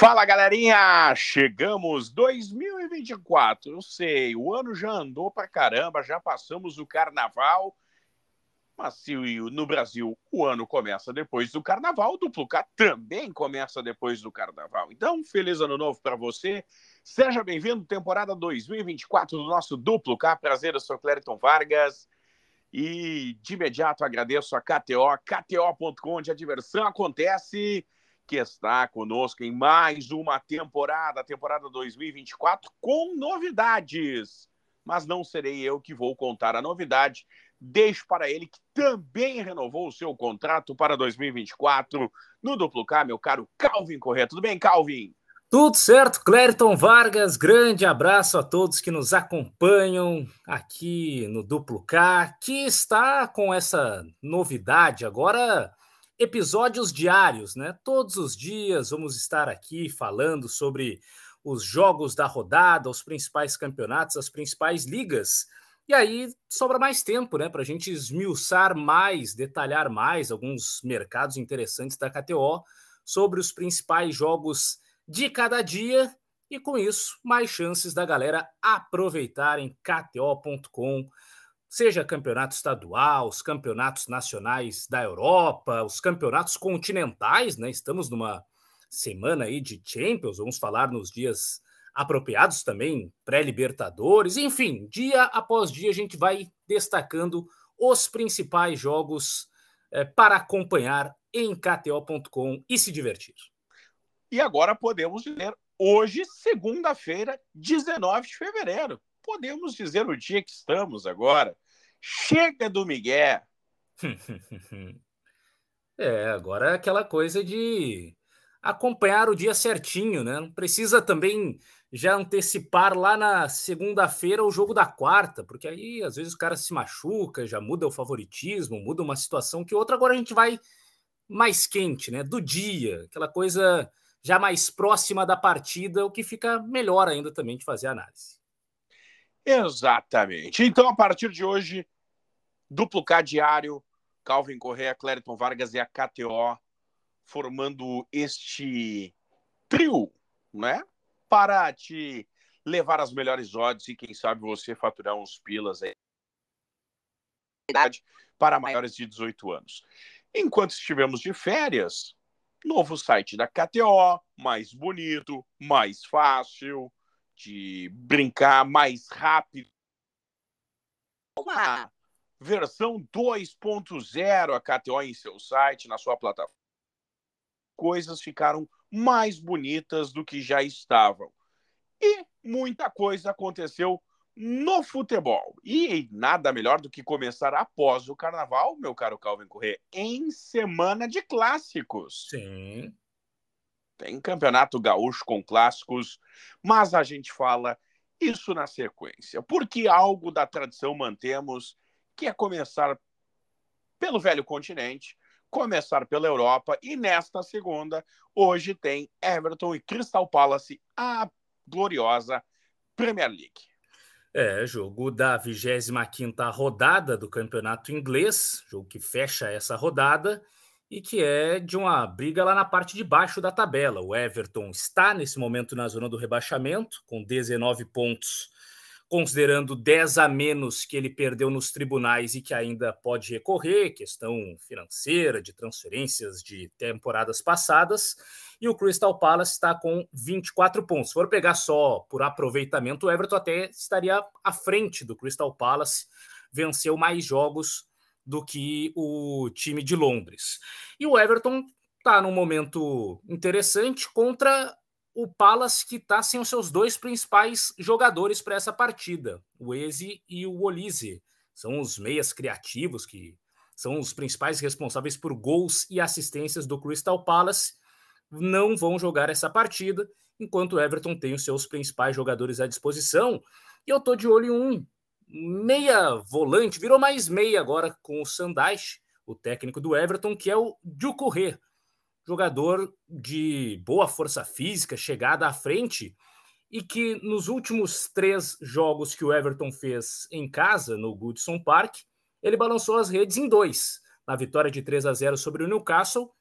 Fala galerinha, chegamos 2024. Eu sei, o ano já andou pra caramba, já passamos o carnaval. Mas se no Brasil o ano começa depois do carnaval, o Duplo K também começa depois do carnaval. Então, feliz ano novo para você. Seja bem-vindo, temporada 2024 do nosso Duplo K. Prazer, eu sou Clériton Vargas. E de imediato agradeço a KTO, KTO.com, onde a diversão acontece que está conosco em mais uma temporada, temporada 2024, com novidades. Mas não serei eu que vou contar a novidade. Deixo para ele que também renovou o seu contrato para 2024 no Duplo K, meu caro Calvin Corrêa. Tudo bem, Calvin? Tudo certo, Clériton Vargas. Grande abraço a todos que nos acompanham aqui no Duplo K, que está com essa novidade agora episódios diários, né? Todos os dias vamos estar aqui falando sobre os jogos da rodada, os principais campeonatos, as principais ligas. E aí sobra mais tempo, né, para a gente esmiuçar mais, detalhar mais alguns mercados interessantes da KTO sobre os principais jogos de cada dia e com isso mais chances da galera aproveitarem KTO.com seja campeonato estadual, os campeonatos nacionais da Europa, os campeonatos continentais, né? Estamos numa semana aí de Champions, vamos falar nos dias apropriados também, pré-libertadores, enfim, dia após dia a gente vai destacando os principais jogos é, para acompanhar em KTO.com e se divertir. E agora podemos dizer, hoje, segunda-feira, 19 de fevereiro podemos dizer o dia que estamos agora. Chega do Miguel. é, agora é aquela coisa de acompanhar o dia certinho, né? Não precisa também já antecipar lá na segunda-feira o jogo da quarta, porque aí às vezes o cara se machuca, já muda o favoritismo, muda uma situação que outra. Agora a gente vai mais quente, né? Do dia, aquela coisa já mais próxima da partida, o que fica melhor ainda também de fazer análise. Exatamente. Então, a partir de hoje, duplo K diário, Calvin Correa, Clériton Vargas e a KTO, formando este trio, né? Para te levar as melhores odds e, quem sabe, você faturar uns pilas aí para maiores de 18 anos. Enquanto estivemos de férias, novo site da KTO, mais bonito, mais fácil, de brincar mais rápido. Uma versão 2.0 a KTO em seu site, na sua plataforma. Coisas ficaram mais bonitas do que já estavam. E muita coisa aconteceu no futebol. E nada melhor do que começar após o carnaval, meu caro Calvin Corrêa, em semana de clássicos. Sim. Tem campeonato gaúcho com clássicos, mas a gente fala isso na sequência, porque algo da tradição mantemos, que é começar pelo velho continente, começar pela Europa e nesta segunda, hoje tem Everton e Crystal Palace, a gloriosa Premier League. É, jogo da 25 rodada do campeonato inglês, jogo que fecha essa rodada e que é de uma briga lá na parte de baixo da tabela. O Everton está nesse momento na zona do rebaixamento, com 19 pontos, considerando 10 a menos que ele perdeu nos tribunais e que ainda pode recorrer, questão financeira, de transferências de temporadas passadas. E o Crystal Palace está com 24 pontos. Se for pegar só por aproveitamento, o Everton até estaria à frente do Crystal Palace, venceu mais jogos do que o time de Londres. E o Everton está num momento interessante contra o Palace, que está sem os seus dois principais jogadores para essa partida, o Eze e o Olise. São os meias criativos que são os principais responsáveis por gols e assistências do Crystal Palace. Não vão jogar essa partida, enquanto o Everton tem os seus principais jogadores à disposição. E eu tô de olho em um meia volante, virou mais meia agora com o Sandais, o técnico do Everton, que é o Ducouré, jogador de boa força física, chegada à frente, e que nos últimos três jogos que o Everton fez em casa, no Goodson Park, ele balançou as redes em dois, na vitória de 3 a 0 sobre o Newcastle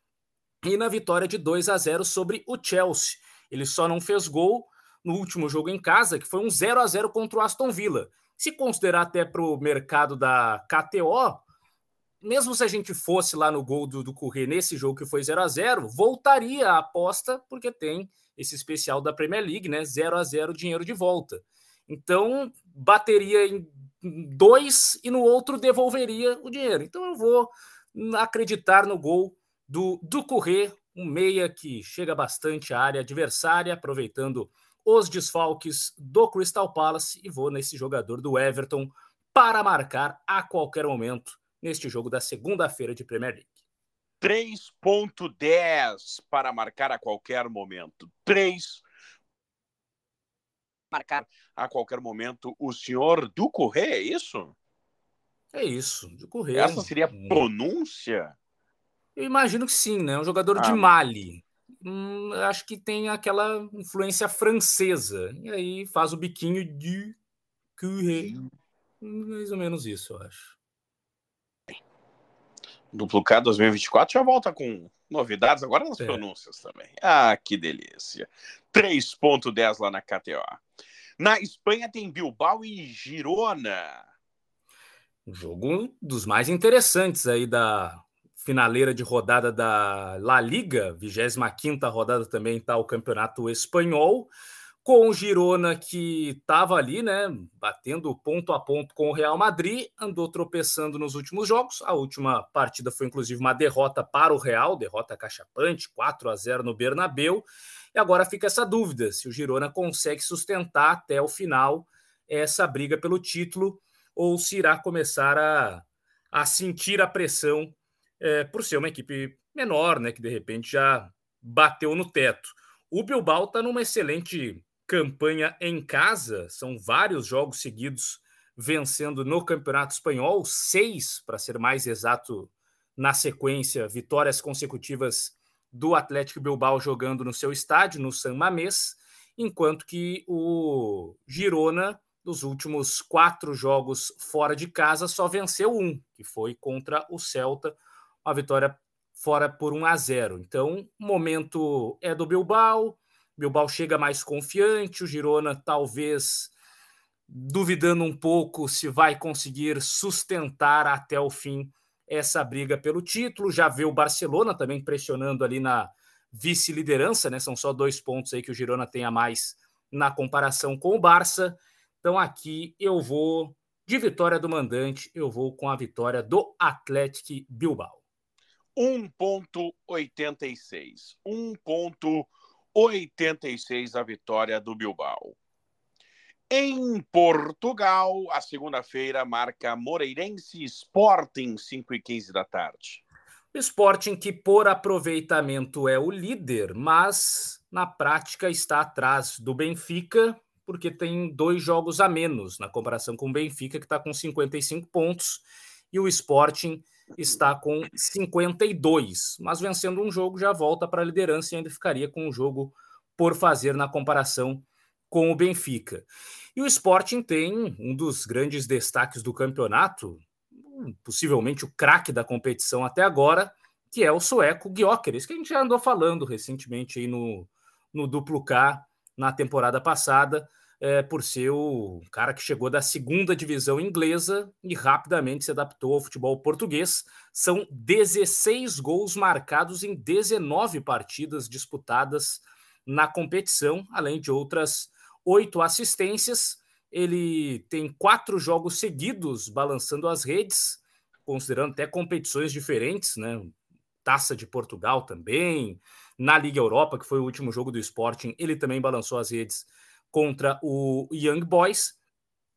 e na vitória de 2 a 0 sobre o Chelsea. Ele só não fez gol no último jogo em casa, que foi um 0 a 0 contra o Aston Villa. Se considerar até para o mercado da KTO, mesmo se a gente fosse lá no gol do, do nesse jogo que foi 0 a 0 voltaria a aposta, porque tem esse especial da Premier League, né? 0 a 0 dinheiro de volta. Então, bateria em dois e no outro devolveria o dinheiro. Então, eu vou acreditar no gol do, do Corrêa, um meia que chega bastante à área adversária, aproveitando os desfalques do Crystal Palace, e vou nesse jogador do Everton para marcar a qualquer momento neste jogo da segunda-feira de Premier League. 3.10 para marcar a qualquer momento. 3 marcar a qualquer momento o senhor do Correia, é isso? É isso, do Correia. Essa seria a pronúncia? Eu imagino que sim, né? Um jogador ah, de Mali. Hum, acho que tem aquela influência francesa. E aí faz o biquinho de Correia. Mais ou menos isso, eu acho. Duplo K 2024 já volta com novidades agora nas é. pronúncias também. Ah, que delícia. 3.10 lá na KTO. Na Espanha tem Bilbao e Girona. Um jogo dos mais interessantes aí da finaleira de rodada da La Liga, 25 rodada também está o Campeonato Espanhol com o Girona que estava ali, né, batendo ponto a ponto com o Real Madrid, andou tropeçando nos últimos jogos. A última partida foi inclusive uma derrota para o Real, derrota cachapante, 4 a 0 no Bernabéu. E agora fica essa dúvida se o Girona consegue sustentar até o final essa briga pelo título ou se irá começar a, a sentir a pressão é, por ser uma equipe menor, né, que de repente já bateu no teto. O Bilbao está numa excelente campanha em casa, são vários jogos seguidos vencendo no Campeonato Espanhol, seis, para ser mais exato, na sequência, vitórias consecutivas do Atlético Bilbao jogando no seu estádio, no San Mamés, enquanto que o Girona, dos últimos quatro jogos fora de casa, só venceu um, que foi contra o Celta, uma vitória fora por 1 a 0. Então, o momento é do Bilbao, Bilbao chega mais confiante, o Girona talvez duvidando um pouco se vai conseguir sustentar até o fim essa briga pelo título. Já vê o Barcelona também pressionando ali na vice-liderança, né? São só dois pontos aí que o Girona tem a mais na comparação com o Barça. Então aqui eu vou de vitória do mandante, eu vou com a vitória do Atlético Bilbao. 1.86. 1.86. 86 a vitória do Bilbao. Em Portugal, a segunda-feira marca Moreirense Sporting, 5 e 15 da tarde. Sporting que por aproveitamento é o líder, mas na prática está atrás do Benfica, porque tem dois jogos a menos na comparação com o Benfica, que está com 55 pontos, e o Sporting está com 52, mas vencendo um jogo já volta para a liderança e ainda ficaria com um jogo por fazer na comparação com o Benfica. E o Sporting tem um dos grandes destaques do campeonato, possivelmente o craque da competição até agora, que é o sueco Gyökeres, que a gente já andou falando recentemente aí no, no duplo K na temporada passada é, por ser o cara que chegou da segunda divisão inglesa e rapidamente se adaptou ao futebol português. São 16 gols marcados em 19 partidas disputadas na competição, além de outras oito assistências. Ele tem quatro jogos seguidos balançando as redes, considerando até competições diferentes, né? Taça de Portugal também, na Liga Europa, que foi o último jogo do Sporting, ele também balançou as redes contra o Young Boys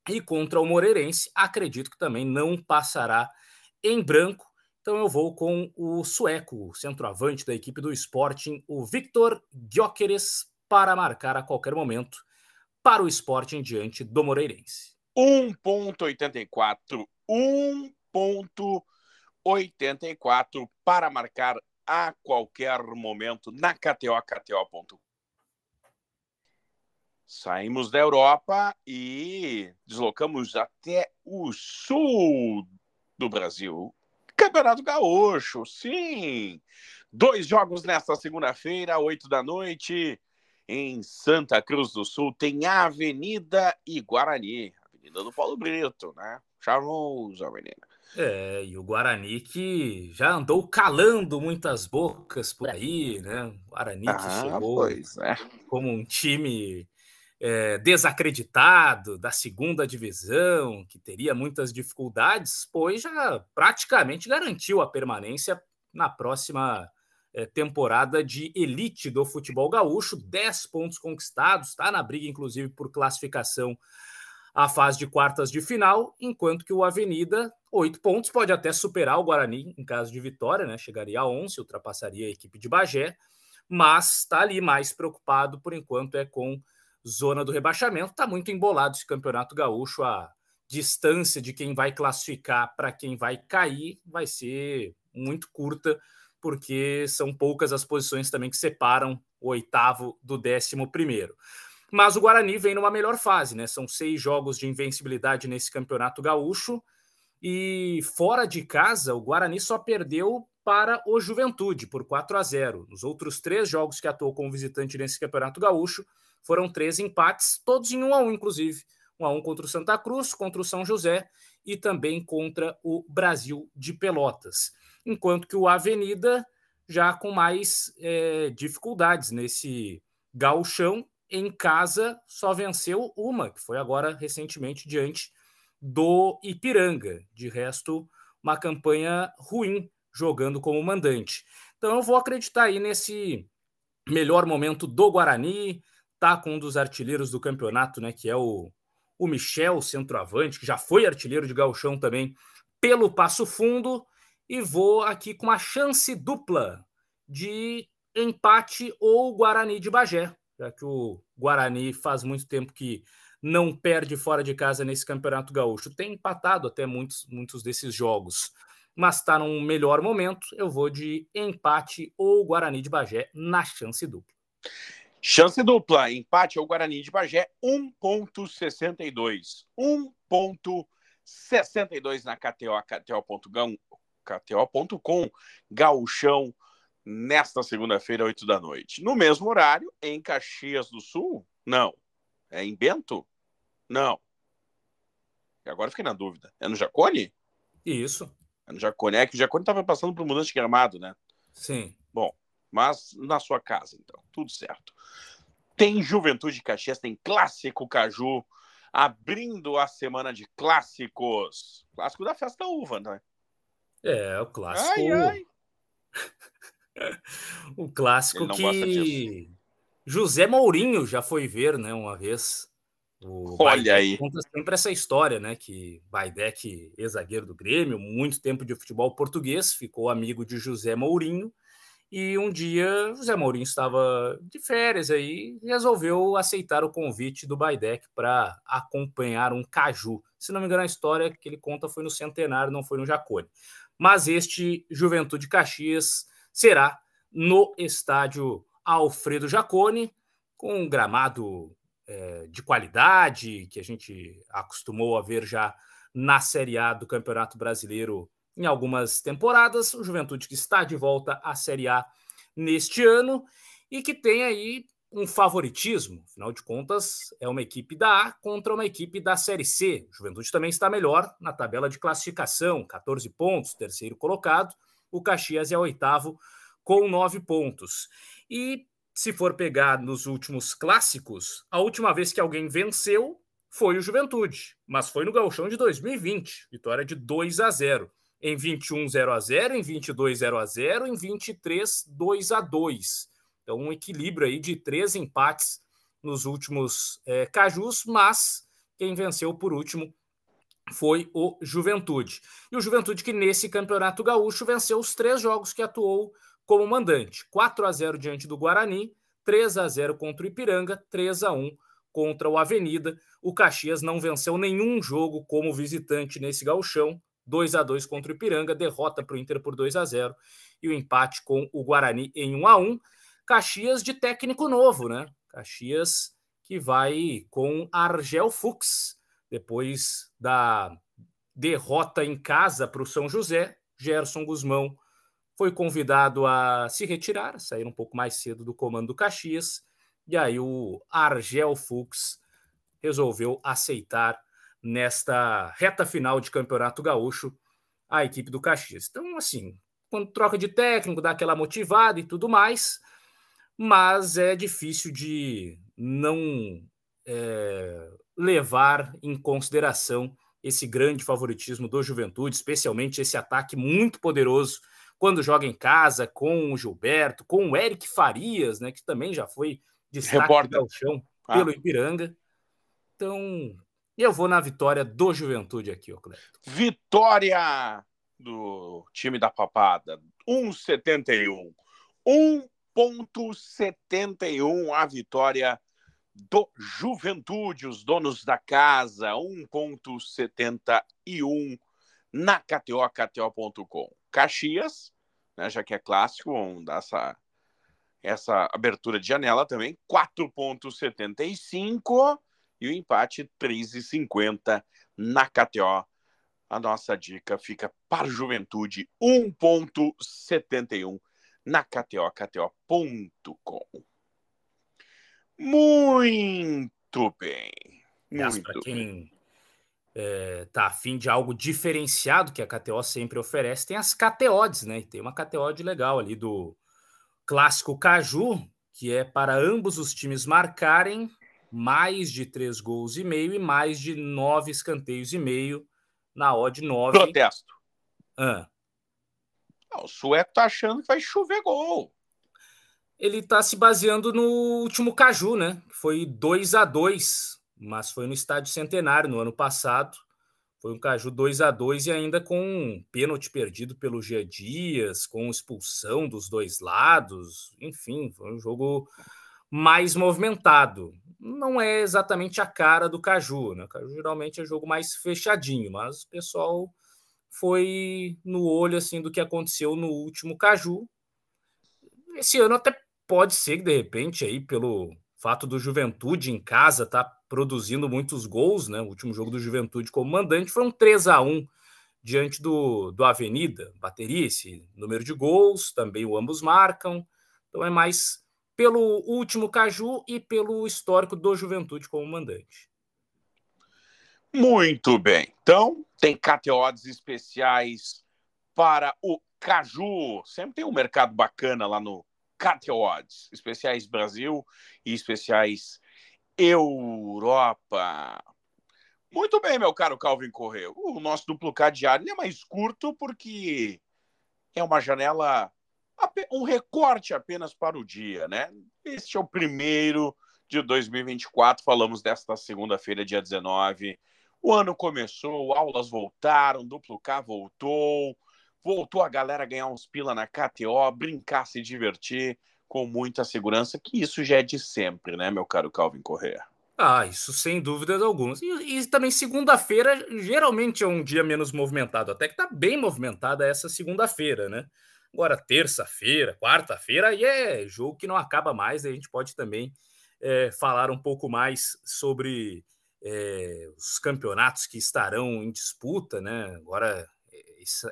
e contra o Moreirense. Acredito que também não passará em branco. Então eu vou com o sueco, o centroavante da equipe do Sporting, o Victor Gyökeres, para marcar a qualquer momento para o Sporting diante do Moreirense. 1.84, 1.84 para marcar a qualquer momento na KTO, KTO.com. Saímos da Europa e deslocamos até o sul do Brasil. Campeonato Gaúcho, sim! Dois jogos nesta segunda-feira, oito da noite. em Santa Cruz do Sul, tem Avenida e Guarani. Avenida do Paulo Brito, né? Charmosa Avenida. É, e o Guarani que já andou calando muitas bocas por aí, né? O Guarani ah, que chegou é. como um time é, desacreditado da segunda divisão, que teria muitas dificuldades, pois já praticamente garantiu a permanência na próxima é, temporada de elite do futebol gaúcho. 10 pontos conquistados, está na briga, inclusive, por classificação à fase de quartas de final, enquanto que o Avenida oito pontos, pode até superar o Guarani em caso de vitória, né? Chegaria a 11, ultrapassaria a equipe de Bagé, mas está ali mais preocupado por enquanto é com zona do rebaixamento. Está muito embolado esse campeonato gaúcho. A distância de quem vai classificar para quem vai cair vai ser muito curta, porque são poucas as posições também que separam o oitavo do décimo primeiro. Mas o Guarani vem numa melhor fase, né? São seis jogos de invencibilidade nesse campeonato gaúcho e fora de casa, o Guarani só perdeu para o Juventude por 4 a 0. Nos outros três jogos que atuou como visitante nesse Campeonato Gaúcho, foram três empates, todos em 1 a 1 inclusive. 1 a 1 contra o Santa Cruz, contra o São José e também contra o Brasil de Pelotas. Enquanto que o Avenida já com mais é, dificuldades nesse gauchão, em casa só venceu uma, que foi agora recentemente diante do Ipiranga. De resto, uma campanha ruim jogando como mandante. Então eu vou acreditar aí nesse melhor momento do Guarani, tá com um dos artilheiros do campeonato, né, que é o, o Michel, centroavante, que já foi artilheiro de gauchão também pelo Passo Fundo, e vou aqui com uma chance dupla de empate ou Guarani de Bagé, já que o Guarani faz muito tempo que não perde fora de casa nesse Campeonato Gaúcho. Tem empatado até muitos, muitos desses jogos, mas está num melhor momento. Eu vou de empate ou Guarani de Bagé na chance dupla. Chance dupla, empate ou Guarani de Bagé, 1.62. 1.62 na KTO, KTO.com, KTO.com, Gauchão, nesta segunda-feira, 8 da noite. No mesmo horário, em Caxias do Sul? Não. É em Bento? Não. Agora fiquei na dúvida. É no Jacone? Isso. No Jacone. É que o Jacone estava passando por mudança de gramado, né? Sim. Bom, mas na sua casa, então. Tudo certo. Tem Juventude Caxias, tem Clássico Caju, abrindo a semana de clássicos. Clássico da Festa Uva, né? É, o clássico. Ai, ai. o clássico que José Mourinho já foi ver, né, uma vez. O Olha aí. Conta sempre essa história, né? Que Baidec, ex-zagueiro do Grêmio, muito tempo de futebol português, ficou amigo de José Mourinho. E um dia José Mourinho estava de férias aí e resolveu aceitar o convite do Baidec para acompanhar um caju. Se não me engano, a história que ele conta foi no Centenário, não foi no Jacone. Mas este Juventude Caxias será no estádio Alfredo Jacone, com um gramado é, de qualidade que a gente acostumou a ver já na Série A do Campeonato Brasileiro em algumas temporadas. O Juventude que está de volta à Série A neste ano e que tem aí um favoritismo. Afinal de contas, é uma equipe da A contra uma equipe da Série C. O Juventude também está melhor na tabela de classificação, 14 pontos, terceiro colocado. O Caxias é oitavo com nove pontos. E se for pegar nos últimos clássicos, a última vez que alguém venceu foi o Juventude, mas foi no Gauchão de 2020, vitória de 2 a 0. Em 21 0 a 0, em 22 0 a 0, em 23 2 a 2. Então um equilíbrio aí de três empates nos últimos é, cajus, mas quem venceu por último foi o Juventude. E o Juventude que nesse Campeonato Gaúcho venceu os três jogos que atuou como mandante. 4 a 0 diante do Guarani, 3 a 0 contra o Ipiranga, 3 a 1 contra o Avenida. O Caxias não venceu nenhum jogo como visitante nesse gauchão. 2 a 2 contra o Ipiranga, derrota para o Inter por 2 a 0 e o empate com o Guarani em 1 a 1. Caxias de técnico novo, né? Caxias que vai com Argel Fux depois da derrota em casa para o São José. Gerson Guzmão foi convidado a se retirar, sair um pouco mais cedo do comando do Caxias E aí o Argel Fux resolveu aceitar nesta reta final de Campeonato Gaúcho a equipe do Caxias. Então, assim, quando troca de técnico, dá aquela motivada e tudo mais, mas é difícil de não é, levar em consideração esse grande favoritismo do Juventude, especialmente esse ataque muito poderoso quando joga em casa com o Gilberto, com o Eric Farias, né, que também já foi destaque do chão ah. pelo Ipiranga. Então, eu vou na vitória do Juventude aqui, Cleto. Vitória do time da Papada, 1,71. 1,71 a vitória do Juventude, os donos da casa, 1,71 na KTO, KTO.com. Caxias, né, já que é clássico, vamos dar essa, essa abertura de janela também, 4,75 e o empate 3,50 na KTO. A nossa dica fica para Juventude 1,71 na KTO, KTO.com. Muito bem. Muito quem é, tá afim de algo diferenciado que a KTO sempre oferece, tem as KTOs, né? tem uma KTOD legal ali do clássico Caju, que é para ambos os times marcarem mais de três gols e meio e mais de nove escanteios e meio na odd 9. Protesto. Ah. o sueco tá achando que vai chover gol. Ele tá se baseando no último Caju, né? Foi 2 a 2 mas foi no estádio Centenário no ano passado. Foi um Caju 2 a 2 e ainda com um pênalti perdido pelo Gia Dias, com expulsão dos dois lados. Enfim, foi um jogo mais movimentado. Não é exatamente a cara do Caju, né? O Caju geralmente é jogo mais fechadinho, mas o pessoal foi no olho assim do que aconteceu no último Caju. Esse ano até pode ser que de repente aí pelo fato do Juventude em casa tá produzindo muitos gols, né? O último jogo do Juventude como mandante foi um 3 a 1 diante do, do Avenida, bateria esse número de gols, também o ambos marcam. Então é mais pelo último Caju e pelo histórico do Juventude como mandante. Muito bem. Então, tem KTOs especiais para o Caju. Sempre tem um mercado bacana lá no KTOs. Especiais Brasil e especiais Europa. Muito bem, meu caro Calvin Correia. O nosso duplo cadeado é mais curto porque é uma janela um recorte apenas para o dia, né? Este é o primeiro de 2024, falamos desta segunda-feira, dia 19. O ano começou, aulas voltaram, duplo K voltou, voltou a galera ganhar uns pila na KTO, brincar, se divertir com muita segurança, que isso já é de sempre, né, meu caro Calvin Correa? Ah, isso sem dúvidas algumas. E, e também segunda-feira geralmente é um dia menos movimentado, até que tá bem movimentada essa segunda-feira, né? Agora, terça-feira, quarta-feira, aí é jogo que não acaba mais. A gente pode também é, falar um pouco mais sobre é, os campeonatos que estarão em disputa, né? Agora,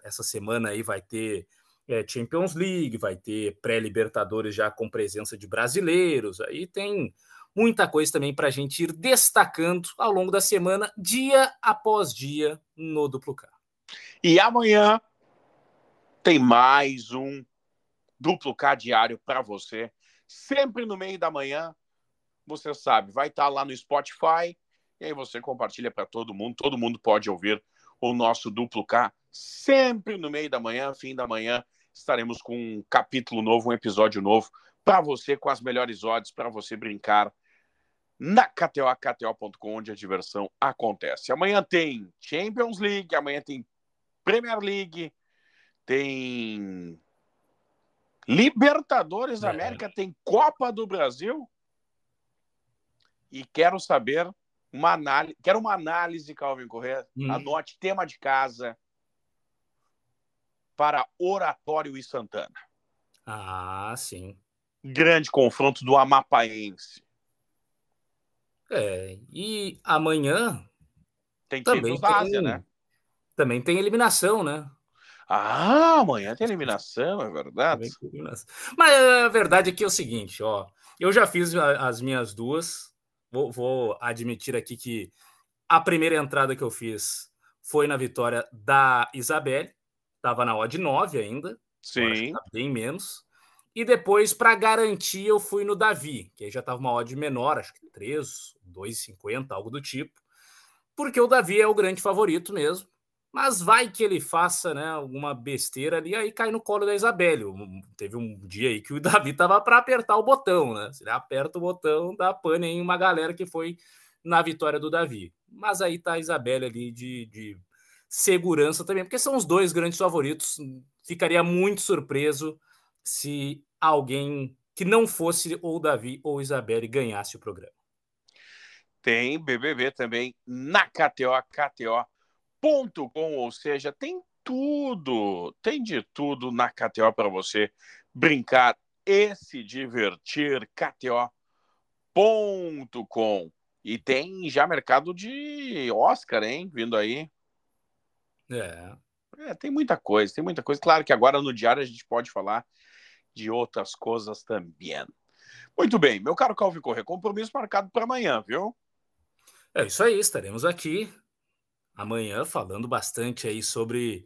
essa semana aí vai ter é, Champions League, vai ter pré-Libertadores já com presença de brasileiros. Aí tem muita coisa também para a gente ir destacando ao longo da semana, dia após dia, no Duplo K. E amanhã tem mais um duplo K diário para você, sempre no meio da manhã. Você sabe, vai estar tá lá no Spotify e aí você compartilha para todo mundo. Todo mundo pode ouvir o nosso duplo K sempre no meio da manhã, fim da manhã. Estaremos com um capítulo novo, um episódio novo para você com as melhores odds para você brincar na KTO, KTO.com, onde a diversão acontece. Amanhã tem Champions League, amanhã tem Premier League, tem Libertadores da é. América, tem Copa do Brasil. E quero saber uma análise, quero uma análise, Calvin Correa. Hum. Anote tema de casa para Oratório e Santana. Ah, sim. Grande confronto do Amapaense. É, e amanhã tem também da Ásia, tem, né? Também tem eliminação, né? Ah, amanhã tem eliminação, é verdade. Mas a verdade é que é o seguinte, ó. Eu já fiz as minhas duas. Vou, vou admitir aqui que a primeira entrada que eu fiz foi na vitória da Isabelle. Estava na odd 9 ainda. Sim. Tá bem menos. E depois, para garantir, eu fui no Davi, que aí já estava uma odd menor, acho que 3, 2,50, algo do tipo. Porque o Davi é o grande favorito mesmo. Mas vai que ele faça né, alguma besteira ali, aí cai no colo da Isabelle. Teve um dia aí que o Davi tava para apertar o botão, né? Se ele aperta o botão, dá pane em uma galera que foi na vitória do Davi. Mas aí tá a Isabelle ali de, de segurança também, porque são os dois grandes favoritos. Ficaria muito surpreso se alguém que não fosse ou Davi ou Isabelle ganhasse o programa. Tem BBB também na KTO, KTO.com, ou seja, tem tudo, tem de tudo na KTO para você brincar e se divertir. KTO.com. E tem já mercado de Oscar, hein? Vindo aí. É. é. Tem muita coisa, tem muita coisa. Claro que agora no diário a gente pode falar de outras coisas também. Muito bem, meu caro Calvin Corrêa, compromisso marcado para amanhã, viu? É isso aí, estaremos aqui amanhã falando bastante aí sobre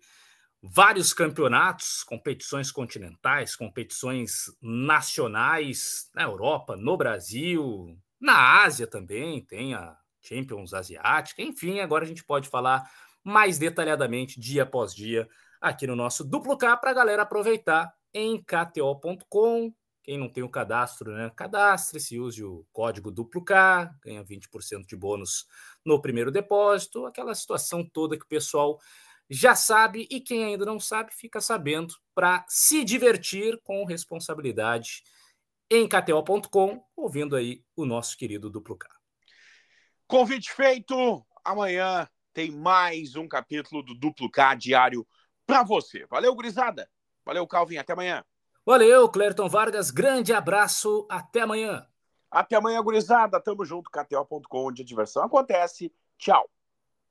vários campeonatos, competições continentais, competições nacionais na Europa, no Brasil, na Ásia também, tem a Champions Asiática, enfim, agora a gente pode falar mais detalhadamente dia após dia aqui no nosso Duplo K para a galera aproveitar em kto.com. Quem não tem o cadastro, né? Cadastre-se, use o código duplo K, ganha 20% de bônus no primeiro depósito, aquela situação toda que o pessoal já sabe e quem ainda não sabe fica sabendo para se divertir com responsabilidade em kto.com, ouvindo aí o nosso querido duplo K. Convite feito. Amanhã tem mais um capítulo do duplo K diário para você. Valeu, gurizada. Valeu, Calvin. Até amanhã. Valeu, Clerton Vargas. Grande abraço. Até amanhã. Até amanhã, gurizada. Tamo junto. KTO.com, onde a diversão acontece. Tchau.